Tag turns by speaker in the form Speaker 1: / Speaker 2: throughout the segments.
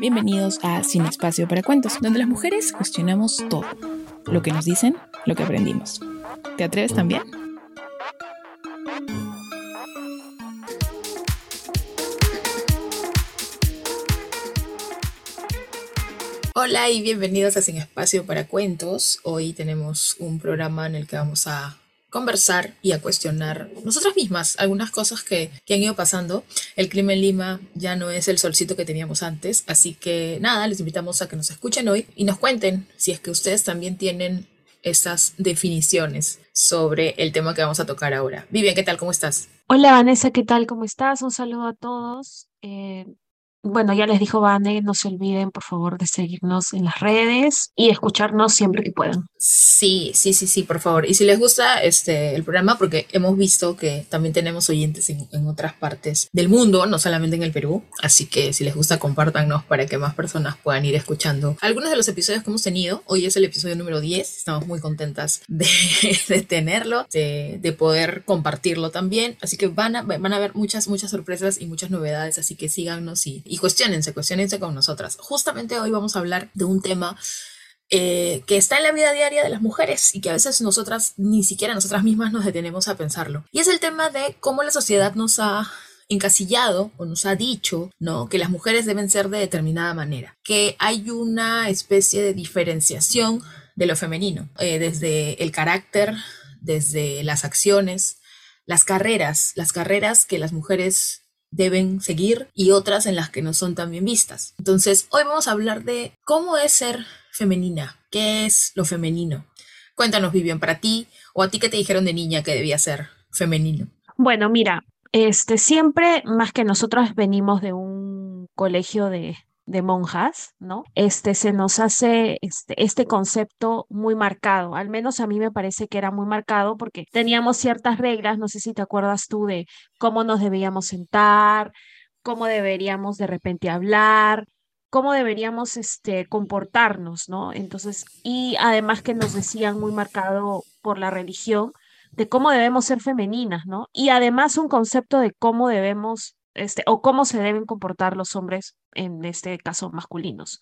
Speaker 1: Bienvenidos a Sin Espacio para Cuentos, donde las mujeres cuestionamos todo. Lo que nos dicen, lo que aprendimos. ¿Te atreves también? Hola y bienvenidos a Sin Espacio para Cuentos. Hoy tenemos un programa en el que vamos a conversar y a cuestionar nosotras mismas algunas cosas que, que, han ido pasando. El clima en Lima ya no es el solcito que teníamos antes, así que nada, les invitamos a que nos escuchen hoy y nos cuenten si es que ustedes también tienen esas definiciones sobre el tema que vamos a tocar ahora. Vivian, ¿qué tal? ¿Cómo estás?
Speaker 2: Hola Vanessa, ¿qué tal? ¿Cómo estás? Un saludo a todos. Eh, bueno, ya les dijo Vane, no se olviden por favor de seguirnos en las redes y escucharnos siempre que puedan.
Speaker 1: Sí, sí, sí, sí, por favor. Y si les gusta este el programa, porque hemos visto que también tenemos oyentes en, otras partes del mundo, no solamente en el Perú. Así que si les gusta, compártanos para que más personas puedan ir escuchando algunos de los episodios que hemos tenido. Hoy es el episodio número 10. Estamos muy contentas de, de tenerlo, de, de, poder compartirlo también. Así que van a, van a ver muchas, muchas sorpresas y muchas novedades. Así que síganos y y cuestionense, cuestionense con nosotras. Justamente hoy vamos a hablar de un tema eh, que está en la vida diaria de las mujeres y que a veces nosotras, ni siquiera nosotras mismas nos detenemos a pensarlo. Y es el tema de cómo la sociedad nos ha encasillado o nos ha dicho, ¿no? Que las mujeres deben ser de determinada manera, que hay una especie de diferenciación de lo femenino, eh, desde el carácter, desde las acciones, las carreras, las carreras que las mujeres deben seguir y otras en las que no son tan bien vistas. Entonces, hoy vamos a hablar de cómo es ser femenina, qué es lo femenino. Cuéntanos, Vivian, para ti o a ti que te dijeron de niña que debía ser femenino.
Speaker 2: Bueno, mira, este siempre más que nosotros venimos de un colegio de de monjas, ¿no? Este se nos hace este, este concepto muy marcado, al menos a mí me parece que era muy marcado porque teníamos ciertas reglas, no sé si te acuerdas tú de cómo nos debíamos sentar, cómo deberíamos de repente hablar, cómo deberíamos este, comportarnos, ¿no? Entonces, y además que nos decían muy marcado por la religión de cómo debemos ser femeninas, ¿no? Y además un concepto de cómo debemos este, o cómo se deben comportar los hombres, en este caso masculinos,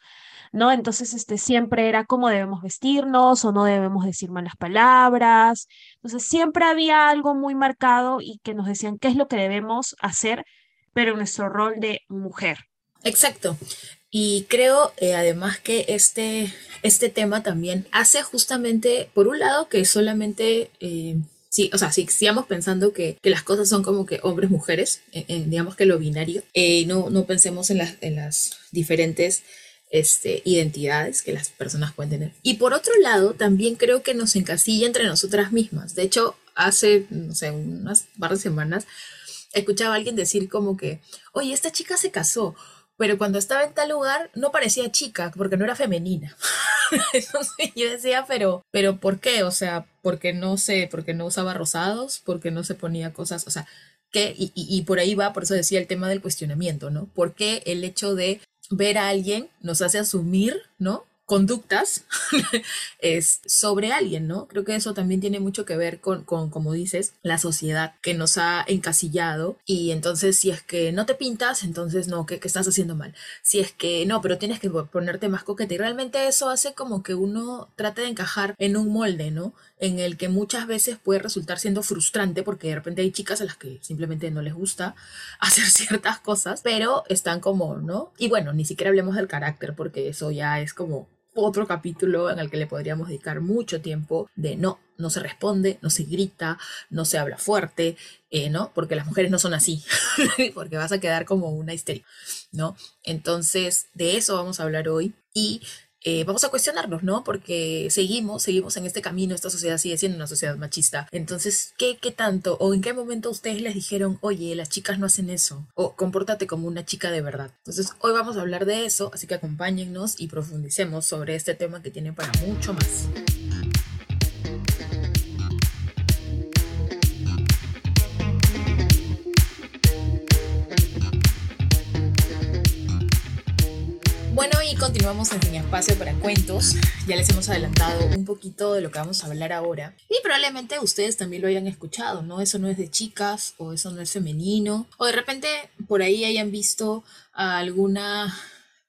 Speaker 2: ¿no? Entonces, este, siempre era cómo debemos vestirnos o no debemos decir malas palabras. Entonces, siempre había algo muy marcado y que nos decían qué es lo que debemos hacer, pero en nuestro rol de mujer.
Speaker 1: Exacto. Y creo eh, además que este, este tema también hace justamente, por un lado, que solamente... Eh, sí, o sea, si sigamos pensando que, que, las cosas son como que hombres, mujeres, digamos que lo binario, eh, no, no pensemos en las, en las diferentes este, identidades que las personas pueden tener. Y por otro lado, también creo que nos encasilla entre nosotras mismas. De hecho, hace, no sé, unas par de semanas, escuchaba a alguien decir como que, oye, esta chica se casó pero cuando estaba en tal lugar no parecía chica porque no era femenina. Entonces yo decía, pero, pero ¿por qué? O sea, porque no sé, porque no usaba rosados, porque no se ponía cosas, o sea, ¿qué? Y, y, y por ahí va, por eso decía el tema del cuestionamiento, ¿no? ¿Por qué el hecho de ver a alguien nos hace asumir, ¿no? Conductas es sobre alguien, ¿no? Creo que eso también tiene mucho que ver con, con, como dices, la sociedad que nos ha encasillado y entonces si es que no te pintas, entonces no, que, estás haciendo mal. Si es que no, pero tienes que ponerte más coqueta y realmente eso hace como que uno trate de encajar en un molde, ¿no? En el que muchas veces puede resultar siendo frustrante porque de repente hay chicas a las que simplemente no les gusta hacer ciertas cosas, pero están como, ¿no? Y bueno, ni siquiera hablemos del carácter porque eso ya es como otro capítulo en el que le podríamos dedicar mucho tiempo de no, no se responde, no se grita, no se habla fuerte, eh, ¿no? Porque las mujeres no son así, porque vas a quedar como una histeria, ¿no? Entonces, de eso vamos a hablar hoy y eh, vamos a cuestionarnos, ¿no? Porque seguimos, seguimos en este camino, esta sociedad sigue siendo una sociedad machista. Entonces, ¿qué, ¿qué tanto o en qué momento ustedes les dijeron, oye, las chicas no hacen eso? O compórtate como una chica de verdad. Entonces, hoy vamos a hablar de eso, así que acompáñennos y profundicemos sobre este tema que tiene para mucho más. Continuamos en Sin Espacio para Cuentos. Ya les hemos adelantado un poquito de lo que vamos a hablar ahora. Y probablemente ustedes también lo hayan escuchado, ¿no? Eso no es de chicas o eso no es femenino. O de repente por ahí hayan visto a alguna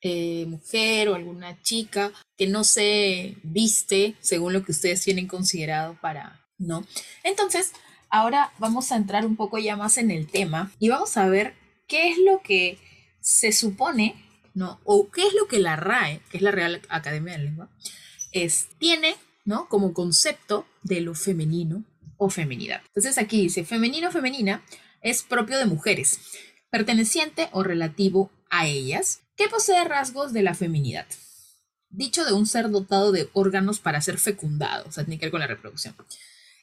Speaker 1: eh, mujer o alguna chica que no se viste según lo que ustedes tienen considerado para, ¿no? Entonces, ahora vamos a entrar un poco ya más en el tema y vamos a ver qué es lo que se supone ¿no? O qué es lo que la RAE, que es la Real Academia de Lengua, es, tiene, ¿no? Como concepto de lo femenino o feminidad. Entonces aquí dice, femenino o femenina es propio de mujeres, perteneciente o relativo a ellas, que posee rasgos de la feminidad. Dicho de un ser dotado de órganos para ser fecundado, o sea, tiene que ver con la reproducción.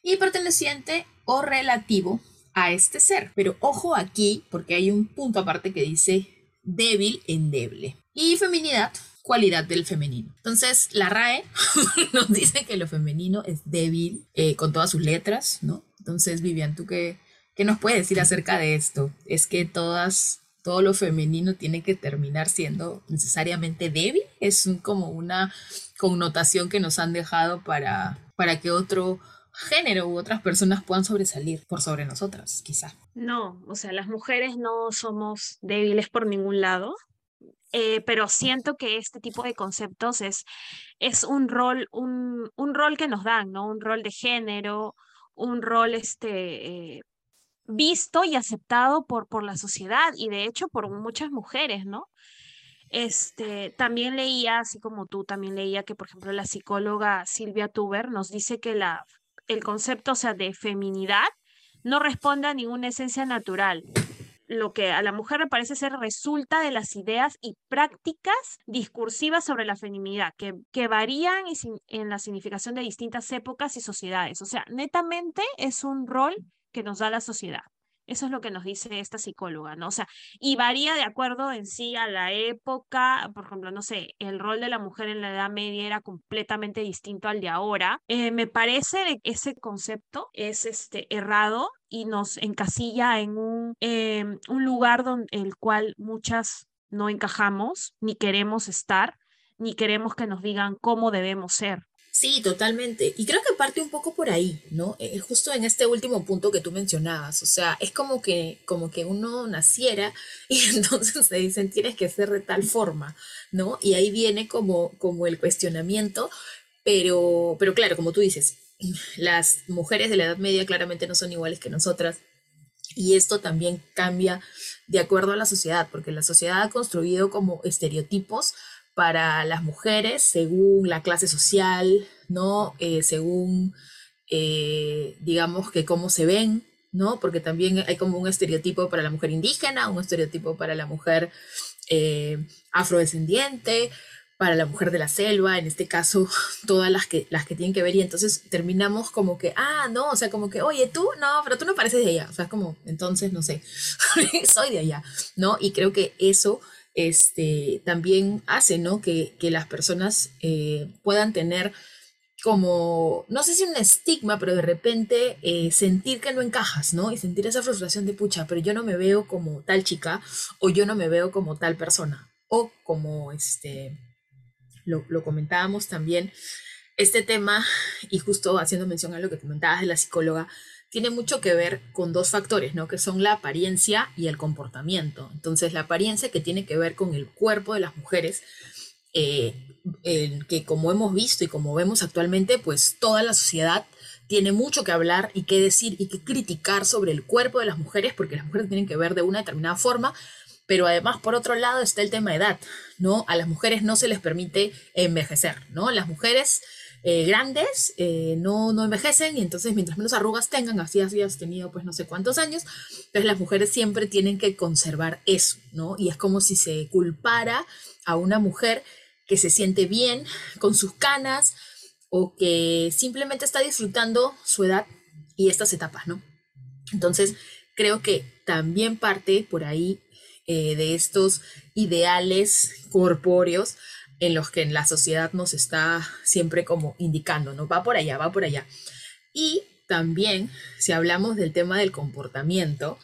Speaker 1: Y perteneciente o relativo a este ser. Pero ojo aquí, porque hay un punto aparte que dice débil, endeble. Y feminidad, cualidad del femenino. Entonces, la RAE nos dice que lo femenino es débil eh, con todas sus letras, ¿no? Entonces, Vivian, ¿tú qué, qué nos puedes decir acerca de esto? Es que todas, todo lo femenino tiene que terminar siendo necesariamente débil. Es como una connotación que nos han dejado para, para que otro género u otras personas puedan sobresalir por sobre nosotras, quizá.
Speaker 2: No, o sea, las mujeres no somos débiles por ningún lado, eh, pero siento que este tipo de conceptos es, es un rol, un, un, rol que nos dan, ¿no? Un rol de género, un rol este, eh, visto y aceptado por, por la sociedad y de hecho por muchas mujeres, ¿no? Este, también leía, así como tú, también leía que, por ejemplo, la psicóloga Silvia Tuber nos dice que la, el concepto, o sea, de feminidad no responde a ninguna esencia natural. Lo que a la mujer le parece ser resulta de las ideas y prácticas discursivas sobre la feminidad, que, que varían en la significación de distintas épocas y sociedades. O sea, netamente es un rol que nos da la sociedad. Eso es lo que nos dice esta psicóloga, ¿no? O sea, y varía de acuerdo en sí a la época, por ejemplo, no sé, el rol de la mujer en la Edad Media era completamente distinto al de ahora. Eh, me parece que ese concepto es este, errado y nos encasilla en un, em, un lugar donde el cual muchas no encajamos, ni queremos estar, ni queremos que nos digan cómo debemos ser.
Speaker 1: Sí, totalmente. Y creo que parte un poco por ahí, ¿no? Eh, justo en este último punto que tú mencionabas. O sea, es como que, como que uno naciera y entonces se dicen tienes que ser de tal forma, ¿no? Y ahí viene como, como el cuestionamiento, pero, pero claro, como tú dices, las mujeres de la Edad Media claramente no son iguales que nosotras. Y esto también cambia de acuerdo a la sociedad, porque la sociedad ha construido como estereotipos para las mujeres según la clase social, ¿no? Eh, según, eh, digamos, que cómo se ven, ¿no? Porque también hay como un estereotipo para la mujer indígena, un estereotipo para la mujer eh, afrodescendiente, para la mujer de la selva, en este caso, todas las que, las que tienen que ver, y entonces terminamos como que, ah, no, o sea, como que, oye, tú, no, pero tú no pareces de allá, o sea, como, entonces, no sé, soy de allá, ¿no? Y creo que eso este, también hace ¿no? que, las personas eh, puedan tener como, no sé si un estigma, pero de repente eh, sentir que no encajas, ¿no? Y sentir esa frustración de pucha, pero yo no me veo como tal chica o yo no me veo como tal persona. O como este, lo, lo comentábamos también, este tema, y justo haciendo mención a lo que comentabas de la psicóloga, tiene mucho que ver con dos factores, ¿no? Que son la apariencia y el comportamiento. Entonces, la apariencia que tiene que ver con el cuerpo de las mujeres, eh, que como hemos visto y como vemos actualmente, pues toda la sociedad tiene mucho que hablar y que decir y que criticar sobre el cuerpo de las mujeres, porque las mujeres tienen que ver de una determinada forma, pero además por otro lado está el tema de edad, ¿no? A las mujeres no se les permite envejecer, ¿no? Las mujeres eh, grandes, eh, no, no envejecen y entonces mientras menos arrugas tengan, así has tenido pues no sé cuántos años, entonces las mujeres siempre tienen que conservar eso, ¿no? Y es como si se culpara a una mujer que se siente bien con sus canas o que simplemente está disfrutando su edad y estas etapas, ¿no? Entonces, creo que también parte por ahí eh, de estos ideales corpóreos en los que la sociedad nos está siempre como indicando, ¿no? Va por allá, va por allá. Y también, si hablamos del tema del comportamiento,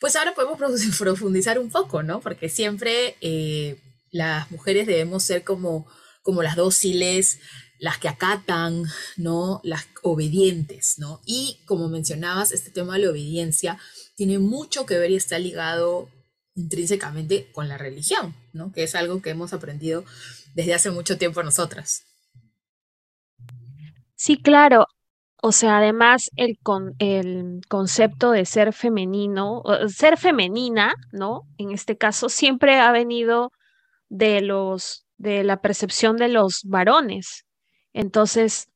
Speaker 1: pues ahora podemos profundizar un poco, ¿no? Porque siempre eh, las mujeres debemos ser como, como las dóciles, las que acatan, ¿no? Las obedientes, ¿no? Y como mencionabas, este tema de la obediencia tiene mucho que ver y está ligado intrínsecamente con la religión, ¿no? Que es algo que hemos aprendido desde hace mucho tiempo nosotras.
Speaker 2: Sí, claro. O sea, además el, con, el concepto de ser femenino, ser femenina, ¿no? En este caso, siempre ha venido de los, de la percepción de los varones. Entonces,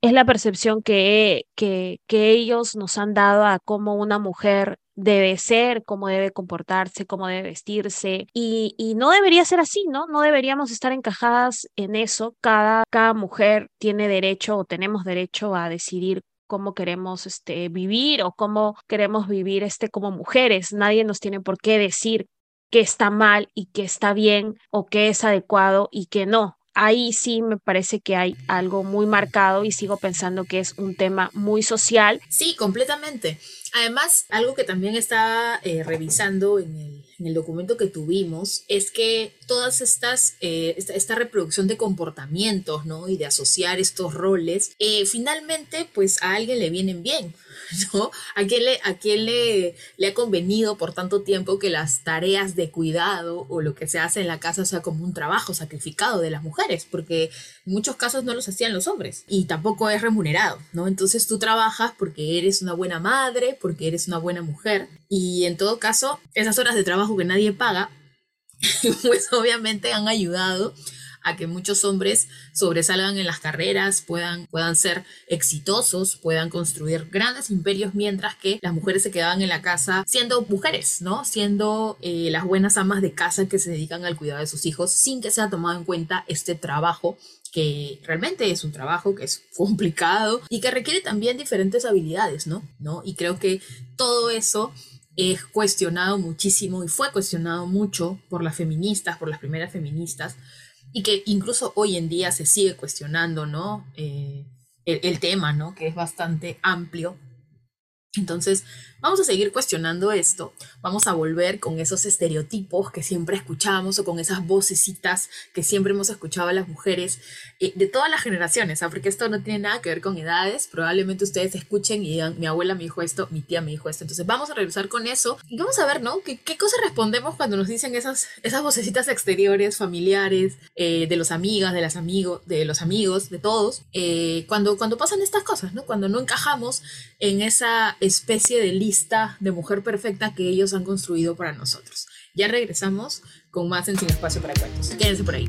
Speaker 2: es la percepción que, que, que ellos nos han dado a cómo una mujer debe ser, cómo debe comportarse, cómo debe vestirse. Y, y, no debería ser así, ¿no? No deberíamos estar encajadas en eso. Cada, cada mujer tiene derecho o tenemos derecho a decidir cómo queremos este, vivir o cómo queremos vivir este, como mujeres. Nadie nos tiene por qué decir que está mal y que está bien o que es adecuado y que no ahí sí me parece que hay algo muy marcado y sigo pensando que es un tema muy social.
Speaker 1: Sí, completamente. Además, algo que también estaba eh, revisando en el, en el, documento que tuvimos es que todas estas, eh, esta, reproducción de comportamientos, ¿no? Y de asociar estos roles, eh, finalmente, pues a alguien le vienen bien. ¿no? ¿A quién, le, a quién le, le ha convenido por tanto tiempo que las tareas de cuidado o lo que se hace en la casa sea como un trabajo sacrificado de las mujeres? Porque en muchos casos no los hacían los hombres y tampoco es remunerado, ¿no? Entonces tú trabajas porque eres una buena madre, porque eres una buena mujer y en todo caso esas horas de trabajo que nadie paga, pues obviamente han ayudado a que muchos hombres sobresalgan en las carreras, puedan, puedan ser exitosos, puedan construir grandes imperios, mientras que las mujeres se quedaban en la casa siendo mujeres, ¿no? Siendo eh, las buenas amas de casa que se dedican al cuidado de sus hijos sin que sea tomado en cuenta este trabajo que realmente es un trabajo que es complicado y que requiere también diferentes habilidades, ¿no? ¿No? Y creo que todo eso es cuestionado muchísimo y fue cuestionado mucho por las feministas, por las primeras feministas, y que incluso hoy en día se sigue cuestionando, ¿no? Eh, el, el, tema, ¿no? Que es bastante amplio. Entonces, Vamos a seguir cuestionando esto, vamos a volver con esos estereotipos que siempre escuchamos o con esas vocecitas que siempre hemos escuchado a las mujeres eh, de todas las generaciones, ¿ah? porque esto no tiene nada que ver con edades, probablemente ustedes escuchen y digan, mi abuela me dijo esto, mi tía me dijo esto, entonces vamos a regresar con eso y vamos a ver, ¿no? ¿Qué, qué cosas respondemos cuando nos dicen esas, esas vocecitas exteriores, familiares, eh, de los amigas, de, las amigos, de los amigos, de todos, eh, cuando, cuando pasan estas cosas, ¿no? Cuando no encajamos en esa especie de lista de mujer perfecta que ellos han construido para nosotros. Ya regresamos con más en Sin Espacio para Cuentos. Quédense por ahí.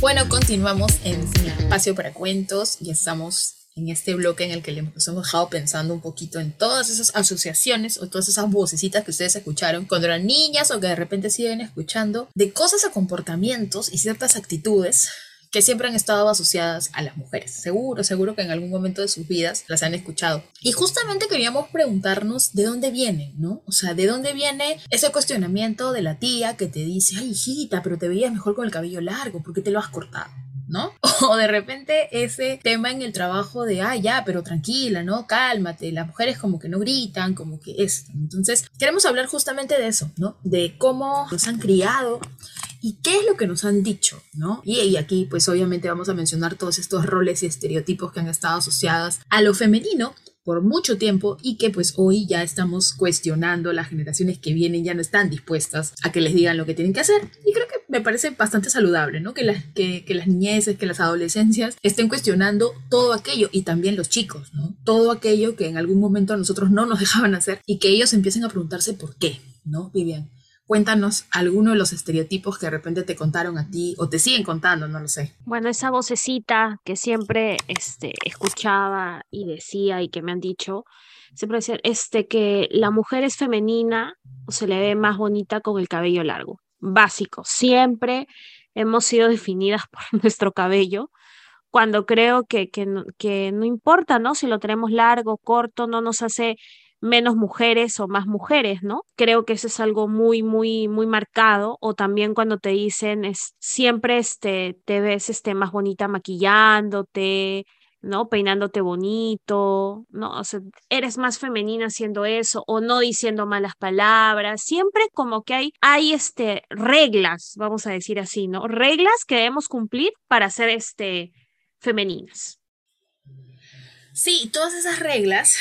Speaker 1: Bueno, continuamos en Sin Espacio para Cuentos y estamos en este bloque en el que les hemos dejado pensando un poquito en todas esas asociaciones o todas esas vocecitas que ustedes escucharon cuando eran niñas o que de repente siguen escuchando, de cosas a comportamientos y ciertas actitudes que siempre han estado asociadas a las mujeres. Seguro, seguro que en algún momento de sus vidas las han escuchado. Y justamente queríamos preguntarnos de dónde viene, ¿no? O sea, de dónde viene ese cuestionamiento de la tía que te dice, ay, hijita, pero te veías mejor con el cabello largo, ¿por qué te lo has cortado? ¿No? O de repente ese tema en el trabajo de, ah, ya, pero tranquila, ¿no? Cálmate, las mujeres como que no gritan, como que esto. Entonces, queremos hablar justamente de eso, ¿no? De cómo nos han criado y qué es lo que nos han dicho, ¿no? Y, y aquí, pues obviamente vamos a mencionar todos estos roles y estereotipos que han estado asociados a lo femenino por mucho tiempo y que pues hoy ya estamos cuestionando, las generaciones que vienen ya no están dispuestas a que les digan lo que tienen que hacer y creo que me parece bastante saludable, ¿no? Que las, que, las niñeces, que las adolescencias estén cuestionando todo aquello y también los chicos, ¿no? Todo aquello que en algún momento a nosotros no nos dejaban hacer y que ellos empiecen a preguntarse por qué, ¿no, Vivian? Cuéntanos alguno de los estereotipos que de repente te contaron a ti o te siguen contando, no lo sé.
Speaker 2: Bueno, esa vocecita que siempre este, escuchaba y decía y que me han dicho, siempre decía este, que la mujer es femenina o se le ve más bonita con el cabello largo. Básico, siempre hemos sido definidas por nuestro cabello, cuando creo que, que, no, que no importa, ¿no? Si lo tenemos largo, corto, no nos hace menos mujeres o más mujeres, ¿no? Creo que eso es algo muy, muy, muy marcado. O también cuando te dicen, es, siempre este, te ves este, más bonita maquillándote, ¿no? Peinándote bonito, ¿no? O sea, eres más femenina haciendo eso o no diciendo malas palabras. Siempre como que hay, hay este, reglas, vamos a decir así, ¿no? Reglas que debemos cumplir para ser este, femeninas.
Speaker 1: Sí, todas esas reglas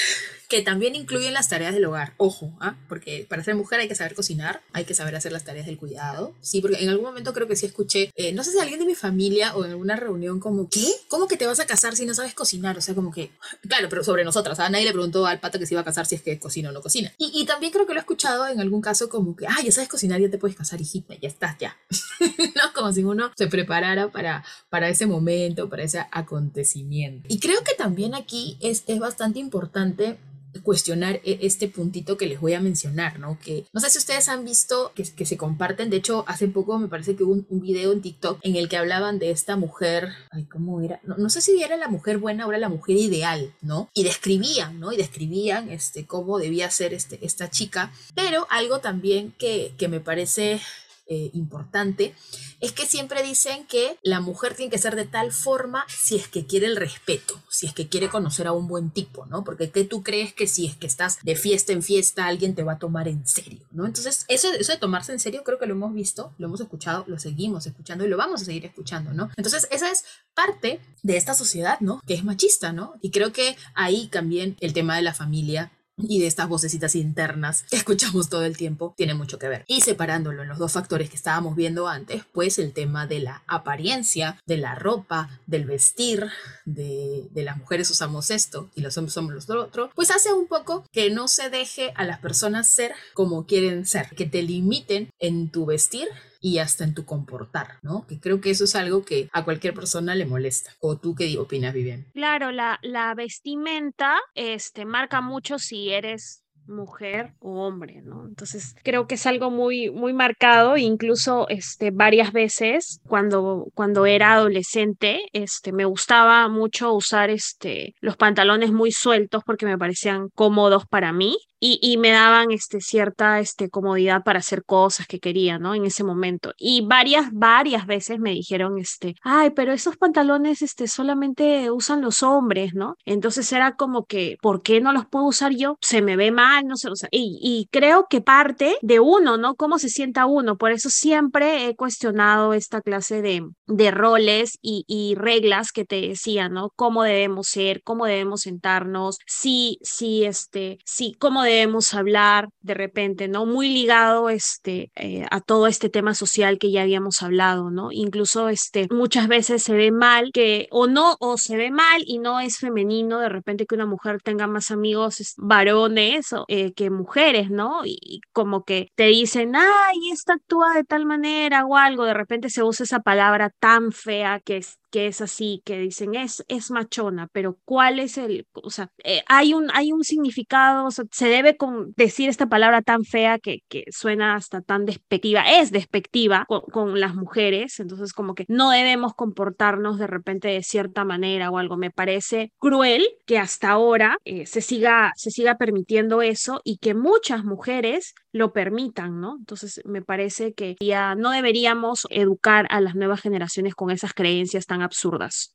Speaker 1: que también incluyen las tareas del hogar. Ojo, ¿ah? porque para ser mujer hay que saber cocinar, hay que saber hacer las tareas del cuidado. Sí, porque en algún momento creo que sí escuché, eh, no sé si alguien de mi familia o en alguna reunión como, ¿qué? ¿Cómo que te vas a casar si no sabes cocinar? O sea, como que, claro, pero sobre nosotras, ¿ah? nadie le preguntó al pato que se iba a casar si es que cocina o no cocina. Y, y también creo que lo he escuchado en algún caso como que, ah, ya sabes cocinar, ya te puedes casar, hijita, ya estás, ya. ¿No? Como si uno se preparara para, para ese momento, para ese acontecimiento. Y creo que también aquí es, es bastante importante cuestionar e-, este puntito que les voy a mencionar, ¿no? Que no sé si ustedes han visto que, se comparten, de hecho, hace poco me parece que hubo un, video en TikTok en el que hablaban de esta mujer, ay, ¿cómo era? No, sé si era la mujer buena o era la mujer ideal, ¿no? Y describían, ¿no? Y describían este, cómo debía ser este, esta chica, pero algo también que, que me parece eh, importante, es que siempre dicen que la mujer tiene que ser de tal forma si es que quiere el respeto, si es que quiere conocer a un buen tipo, ¿no? Porque ¿qué tú crees que si es que estás de fiesta en fiesta alguien te va a tomar en serio, ¿no? Entonces, eso, eso de tomarse en serio creo que lo hemos visto, lo hemos escuchado, lo seguimos escuchando y lo vamos a seguir escuchando, ¿no? Entonces, esa es parte de esta sociedad, ¿no? Que es machista, ¿no? Y creo que ahí también el tema de la familia y de estas vocecitas internas que escuchamos todo el tiempo tiene mucho que ver. Y separándolo en los dos factores que estábamos viendo antes, pues el tema de la apariencia, de la ropa, del vestir, de, de las mujeres usamos esto y los hombres somos los otro, pues hace un poco que no se deje a las personas ser como quieren ser, que te limiten en tu vestir y hasta en tu comportar, ¿no? Que creo que eso es algo que a cualquier persona le molesta. ¿O tú qué opinas, Vivian?
Speaker 2: Claro, la, la vestimenta este, marca mucho si eres mujer o hombre, ¿no? Entonces creo que es algo muy, muy marcado, incluso este, varias veces cuando, cuando era adolescente, este, me gustaba mucho usar este, los pantalones muy sueltos porque me parecían cómodos para mí y, me daban este, cierta este, comodidad para hacer cosas que quería, ¿no? En ese momento. Y varias, varias veces me dijeron, este, ay, pero esos pantalones este, solamente usan los hombres, ¿no? Entonces era como que, ¿por qué no los puedo usar yo? Se me ve mal, no o sea, y, y creo que parte de uno, ¿no? Cómo se sienta uno. Por eso siempre he cuestionado esta clase de, de roles y, y reglas que te decía, ¿no? Cómo debemos ser, cómo debemos sentarnos, sí, sí, este, sí, cómo debemos hablar de repente, ¿no? Muy ligado este, eh, a todo este tema social que ya habíamos hablado, ¿no? Incluso este, muchas veces se ve mal que, o no, o se ve mal y no es femenino de repente que una mujer tenga más amigos varones eh, que mujeres, ¿no? Y, como que te dicen, ay, esta actúa de tal manera o algo, de repente se usa esa palabra tan fea que es que es así, que dicen es, es machona, pero ¿cuál es el, o sea, eh, hay, un, hay un significado, o sea, se debe con, decir esta palabra tan fea que, que suena hasta tan despectiva, es despectiva con, las mujeres, entonces como que no debemos comportarnos de repente de cierta manera o algo, me parece cruel que hasta ahora eh, se, siga, se siga permitiendo eso y que muchas mujeres lo permitan, ¿no? Entonces me parece que ya no deberíamos educar a las nuevas generaciones con esas creencias tan absurdas.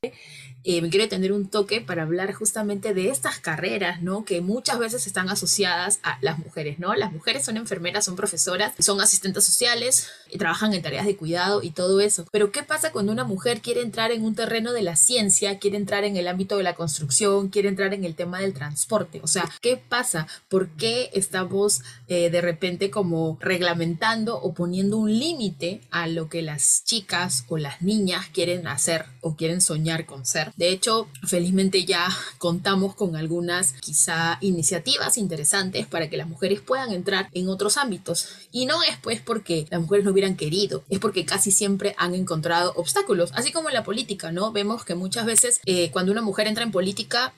Speaker 1: Eh, me quiero tener un toque para hablar justamente de estas carreras, ¿no? Que muchas veces están asociadas a las mujeres, ¿no? Las mujeres son enfermeras, son profesoras, son asistentes sociales, y trabajan en tareas de cuidado y todo eso. Pero ¿qué pasa cuando una mujer quiere entrar en un terreno de la ciencia, quiere entrar en el ámbito de la construcción, quiere entrar en el tema del transporte? O sea, ¿qué pasa? ¿Por qué estamos eh, de repente como reglamentando o poniendo un límite a lo que las chicas o las niñas quieren hacer o quieren soñar con ser. De hecho, felizmente ya contamos con algunas quizá iniciativas interesantes para que las mujeres puedan entrar en otros ámbitos. Y no es pues porque las mujeres no hubieran querido, es porque casi siempre han encontrado obstáculos, así como en la política, ¿no? Vemos que muchas veces eh, cuando una mujer entra en política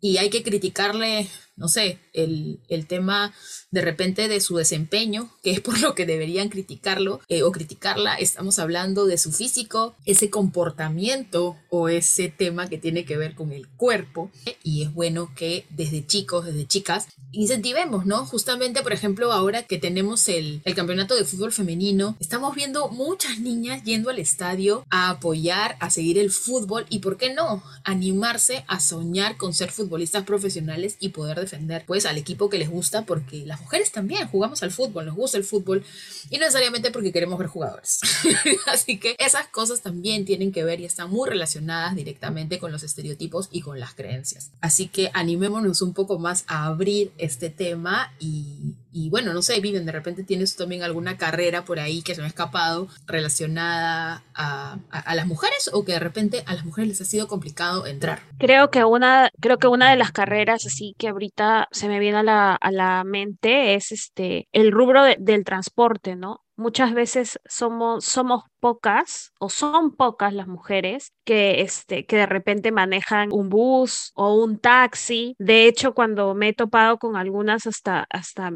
Speaker 1: y hay que criticarle no sé, el, tema de repente de su desempeño, que es por lo que deberían criticarlo eh, o criticarla, estamos hablando de su físico, ese comportamiento o ese tema que tiene que ver con el cuerpo. Y es bueno que desde chicos, desde chicas, incentivemos, ¿no? Justamente, por ejemplo, ahora que tenemos el, el campeonato de fútbol femenino, estamos viendo muchas niñas yendo al estadio a apoyar, a seguir el fútbol y, ¿por qué no? Animarse a soñar con ser futbolistas profesionales y poder defender pues al equipo que les gusta porque las mujeres también jugamos al fútbol, nos gusta el fútbol y no necesariamente porque queremos ver jugadores. Así que esas cosas también tienen que ver y están muy relacionadas directamente con los estereotipos y con las creencias. Así que animémonos un poco más a abrir este tema y, y bueno, no sé, Viven, de repente tienes también alguna carrera por ahí que se me ha escapado relacionada a, a, las mujeres o que de repente a las mujeres les ha sido complicado entrar.
Speaker 2: Creo que una, creo que una de las carreras así que ahorita se me viene a la, a la mente es este el rubro del transporte, ¿no? Muchas veces somos, somos pocas o son pocas las mujeres que, este, que de repente manejan un bus o un taxi. De hecho, cuando me he topado con algunas, hasta, hasta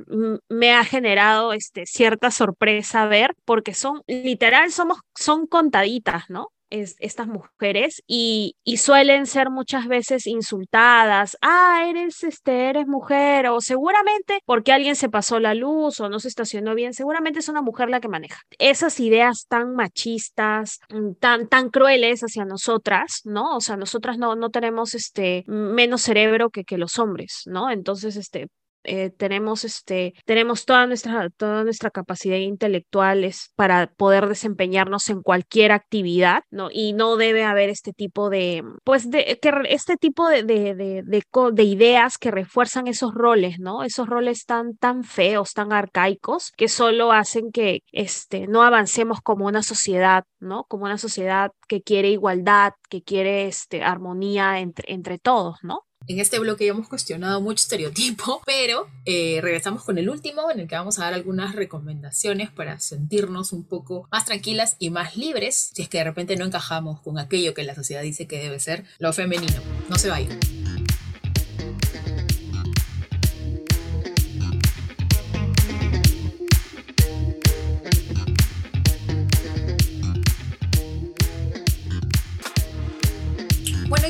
Speaker 2: me ha generado este, cierta sorpresa ver, porque son literal, somos, son contaditas, ¿no? Estas mujeres y, y, suelen ser muchas veces insultadas, ah, eres, este, eres mujer, o seguramente porque alguien se pasó la luz o no se estacionó bien, seguramente es una mujer la que maneja. Esas ideas tan machistas, mm, tan, tan crueles hacia nosotras, ¿no? O sea, nosotras no, no tenemos este, menos cerebro que, que los hombres, ¿no? Entonces, este, eh, tenemos, este, tenemos toda, nuestra, toda nuestra capacidad intelectual para poder desempeñarnos en cualquier actividad, ¿no? Y no debe haber este tipo de, pues, de, que, este tipo de, de, de, de, ideas que refuerzan esos roles, ¿no? Esos roles tan, tan feos, tan arcaicos, que solo hacen que este, no avancemos como una sociedad, ¿no? Como una sociedad que quiere igualdad, que quiere este, armonía entre, entre todos, ¿no?
Speaker 1: En este bloque ya hemos cuestionado mucho estereotipo, pero eh, regresamos con el último en el que vamos a dar algunas recomendaciones para sentirnos un poco más tranquilas y más libres si es que de repente no encajamos con aquello que la sociedad dice que debe ser lo femenino. No se vayan.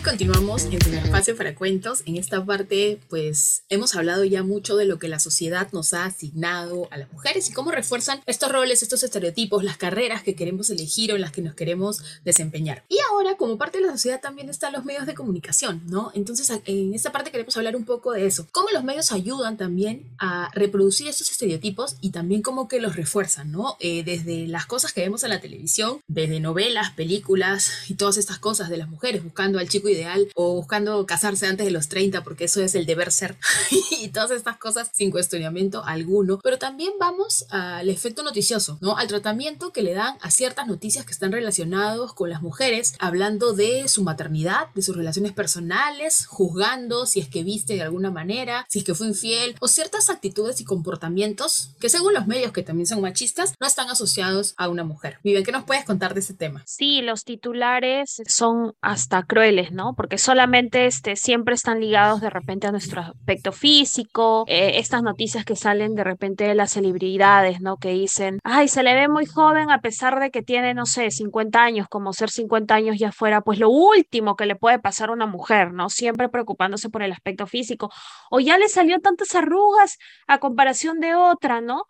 Speaker 1: Continuamos en el espacio para cuentos. En esta parte, pues hemos hablado ya mucho de lo que la sociedad nos ha asignado a las mujeres y cómo refuerzan estos roles, estos estereotipos, las carreras que queremos elegir o en las que nos queremos desempeñar. Y ahora, como parte de la sociedad, también están los medios de comunicación, ¿no? Entonces, en esta parte queremos hablar un poco de eso. Cómo los medios ayudan también a reproducir estos estereotipos y también cómo que los refuerzan, ¿no? Eh, desde las cosas que vemos en la televisión, desde novelas, películas y todas estas cosas de las mujeres buscando al chico o buscando casarse antes de los 30 porque eso es el deber ser y todas estas cosas sin cuestionamiento alguno. Pero también vamos al efecto noticioso, ¿no? Al tratamiento que le dan a ciertas noticias que están relacionados con las mujeres, hablando de su maternidad, de sus relaciones personales, juzgando si es que viste de alguna manera, si es que fue infiel o ciertas actitudes y comportamientos que según los medios que también son machistas no están asociados a una mujer. Viven, ¿qué nos puedes contar de ese tema?
Speaker 2: Sí, los titulares son hasta crueles, ¿no? Porque solamente este, siempre están ligados de repente a nuestro aspecto físico, eh, estas noticias que salen de repente de las celebridades, ¿no? Que dicen, ay, se le ve muy joven a pesar de que tiene, no sé, 50 años, como ser 50 años ya fuera, pues lo último que le puede pasar a una mujer, ¿no? Siempre preocupándose por el aspecto físico, o ya le salió tantas arrugas a comparación de otra, ¿no?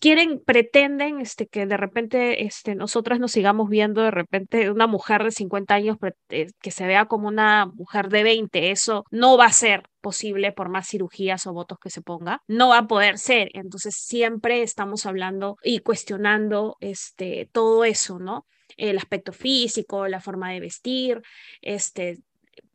Speaker 2: Quieren, pretenden este, que de repente este, nosotras nos sigamos viendo de repente una mujer de 50 años eh, que se vea como una mujer de 20. Eso no va a ser posible por más cirugías o votos que se ponga. No va a poder ser. Entonces siempre estamos hablando y cuestionando este, todo eso, ¿no? El aspecto físico, la forma de vestir, este,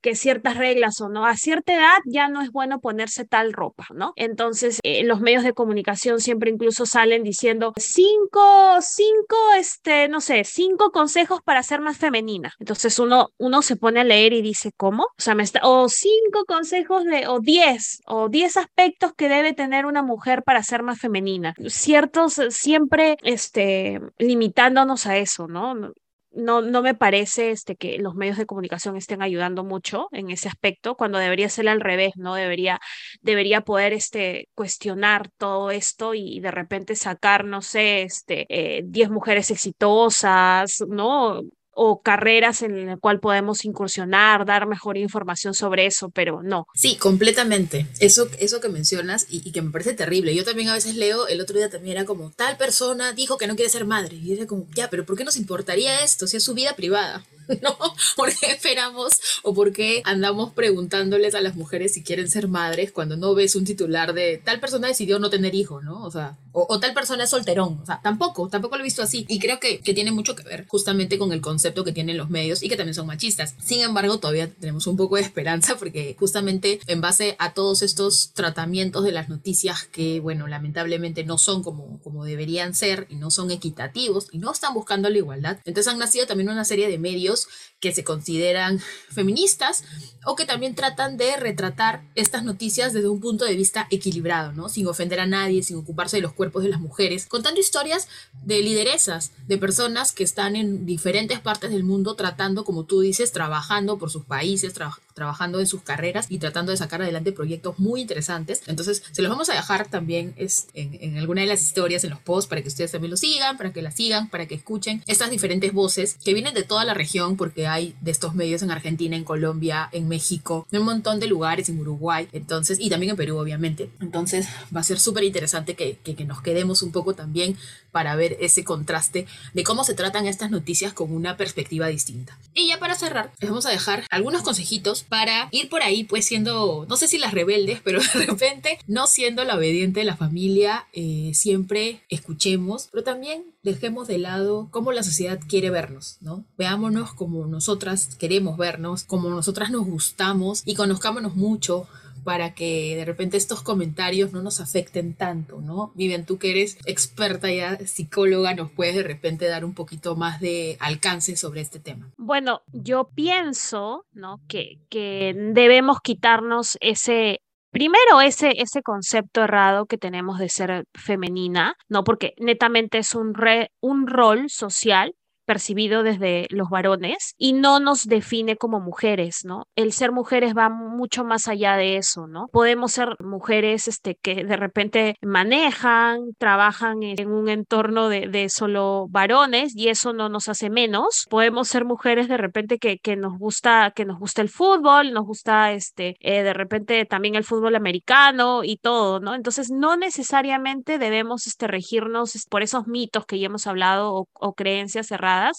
Speaker 2: que ciertas reglas o no, a cierta edad ya no es bueno ponerse tal ropa, ¿no? Entonces, eh, los medios de comunicación siempre incluso salen diciendo cinco, cinco, este, no sé, cinco consejos para ser más femenina. Entonces uno, uno se pone a leer y dice, ¿cómo? O sea, me está, o cinco consejos o diez, o diez aspectos que debe tener una mujer para ser más femenina. Ciertos, siempre, este, limitándonos a eso, ¿no? No, no me parece este, que los medios de comunicación estén ayudando mucho en ese aspecto, cuando debería ser al revés, ¿no? Debería, debería poder este, cuestionar todo esto y de repente sacar, no sé, este, 10 eh, mujeres exitosas, ¿no? O carreras en las cual podemos incursionar, dar mejor información sobre eso, pero no.
Speaker 1: Sí, completamente. Eso, eso que mencionas y, que me parece terrible. Yo también a veces leo, el otro día también era como, tal persona dijo que no quiere ser madre. Y era como, ya, pero ¿por qué nos importaría esto si es su vida privada? ¿no? ¿Por qué esperamos o por qué andamos preguntándoles a las mujeres si quieren ser madres cuando no ves un titular de tal persona decidió no tener hijos, ¿no? O sea, o, tal persona es solterón, o sea, tampoco, tampoco lo he visto así. Y creo que, que tiene mucho que ver justamente con el concepto que tienen los medios y que también son machistas. Sin embargo, todavía tenemos un poco de esperanza porque justamente en base a todos estos tratamientos de las noticias que, bueno, lamentablemente no son como, como deberían ser y no son equitativos y no están buscando la igualdad, entonces han nacido también una serie de medios que se consideran feministas o que también tratan de retratar estas noticias desde un punto de vista equilibrado, ¿no? Sin ofender a nadie, sin ocuparse de los cuerpos de las mujeres, contando historias de lideresas, de personas que están en diferentes partes del mundo tratando, como tú dices, trabajando por sus países, trabajando en sus carreras y tratando de sacar adelante proyectos muy interesantes. Entonces, se los vamos a dejar también es, en, en alguna de las historias, en los posts, para que ustedes también lo sigan, para que la sigan, para que escuchen estas diferentes voces que vienen de toda la región, porque hay de estos medios en Argentina, en Colombia, en México, en un montón de lugares, en Uruguay, entonces, y también en Perú, obviamente. Entonces, va a ser súper interesante que, que, que nos quedemos un poco también para ver ese contraste de cómo se tratan estas noticias con una perspectiva distinta. Y ya para cerrar, les vamos a dejar algunos consejitos para ir por ahí, pues siendo, no sé si las rebeldes, pero de repente no siendo la obediente de la familia, eh, siempre escuchemos, pero también dejemos de lado cómo la sociedad quiere vernos, ¿no? Veámonos como nosotras queremos vernos, como nosotras nos gustamos y conozcámonos mucho para que de repente estos comentarios no nos afecten tanto, ¿no? Vivian, tú que eres experta ya psicóloga, nos puedes de repente dar un poquito más de alcance sobre este tema.
Speaker 2: Bueno, yo pienso, ¿no? Que, que debemos quitarnos ese Primero, ese, ese concepto errado que tenemos de ser femenina, ¿no? Porque netamente es un, re, un rol social percibido desde los varones y no nos define como mujeres, ¿no? El ser mujeres va mucho más allá de eso, ¿no? Podemos ser mujeres este, que de repente manejan, trabajan en un entorno de, de solo varones y eso no nos hace menos. Podemos ser mujeres de repente que, que nos gusta, que nos gusta el fútbol, nos gusta este, eh, de repente también el fútbol americano y todo, ¿no? Entonces no necesariamente debemos este, regirnos por esos mitos que ya hemos hablado o, o creencias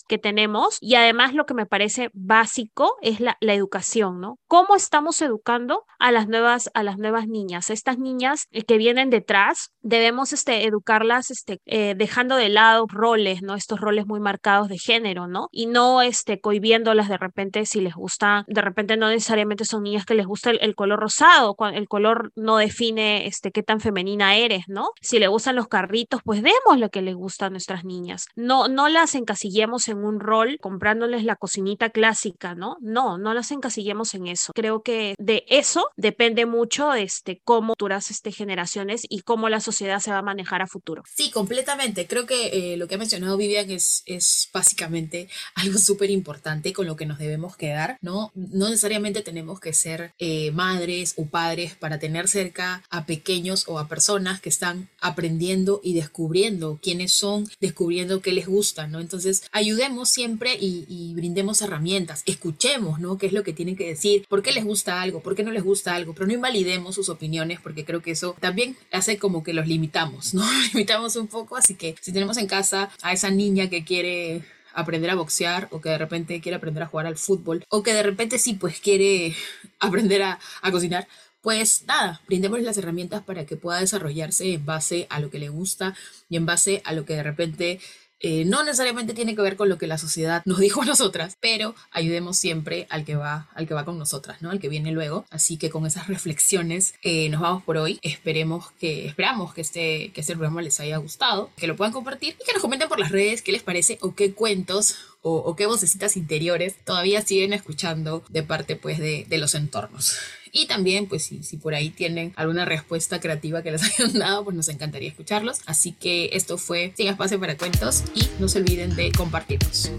Speaker 2: que tenemos y además lo que me parece básico es la, educación, ¿no? ¿Cómo estamos educando a las nuevas, a las nuevas niñas? Estas niñas eh, que vienen detrás, debemos este, educarlas este, eh, dejando de lado roles, ¿no? Estos roles muy marcados de género, ¿no? Y no este, cohibiéndolas de repente si les gusta, de repente no necesariamente son niñas que les gusta el, el color rosado, el color no define este, qué tan femenina eres, ¿no? Si le gustan los carritos, pues demos lo que les gusta a nuestras niñas. No, no las encasillemos en un rol comprándoles la cocinita clásica, ¿no? No, no las encasillemos en eso. Creo que de eso depende mucho este, cómo duras este, generaciones y cómo la sociedad se va a manejar a futuro.
Speaker 1: Sí, completamente. Creo que eh, lo que ha mencionado Vivian es, es básicamente algo súper importante con lo que nos debemos quedar, ¿no? No necesariamente tenemos que ser eh, madres o padres para tener cerca a pequeños o a personas que están aprendiendo y descubriendo quiénes son, descubriendo qué les gusta, ¿no? Entonces, ayudemos siempre y, brindemos herramientas, escuchemos, ¿no? ¿Qué es lo que tienen que decir? ¿Por qué les gusta algo? ¿Por qué no les gusta algo? Pero no invalidemos sus opiniones porque creo que eso también hace como que los limitamos, ¿no? limitamos un poco, así que si tenemos en casa a esa niña que quiere aprender a boxear o que de repente quiere aprender a jugar al fútbol o que de repente sí pues quiere aprender a, a cocinar, pues nada, brindémosle las herramientas para que pueda desarrollarse en base a lo que le gusta y en base a lo que de repente eh, no necesariamente tiene que ver con lo que la sociedad nos dijo a nosotras, pero ayudemos siempre al que va, al que va con nosotras, ¿no? Al que viene luego. Así que con esas reflexiones eh, nos vamos por hoy. Esperemos que, esperamos que este, que este programa les haya gustado, que lo puedan compartir y que nos comenten por las redes qué les parece o qué cuentos o, qué vocecitas interiores todavía siguen escuchando de parte pues de, de los entornos. Y también, pues si, si por ahí tienen alguna respuesta creativa que les hayan dado, pues nos encantaría escucharlos. Así que esto fue Sin Espacio para Cuentos y no se olviden de compartirnos.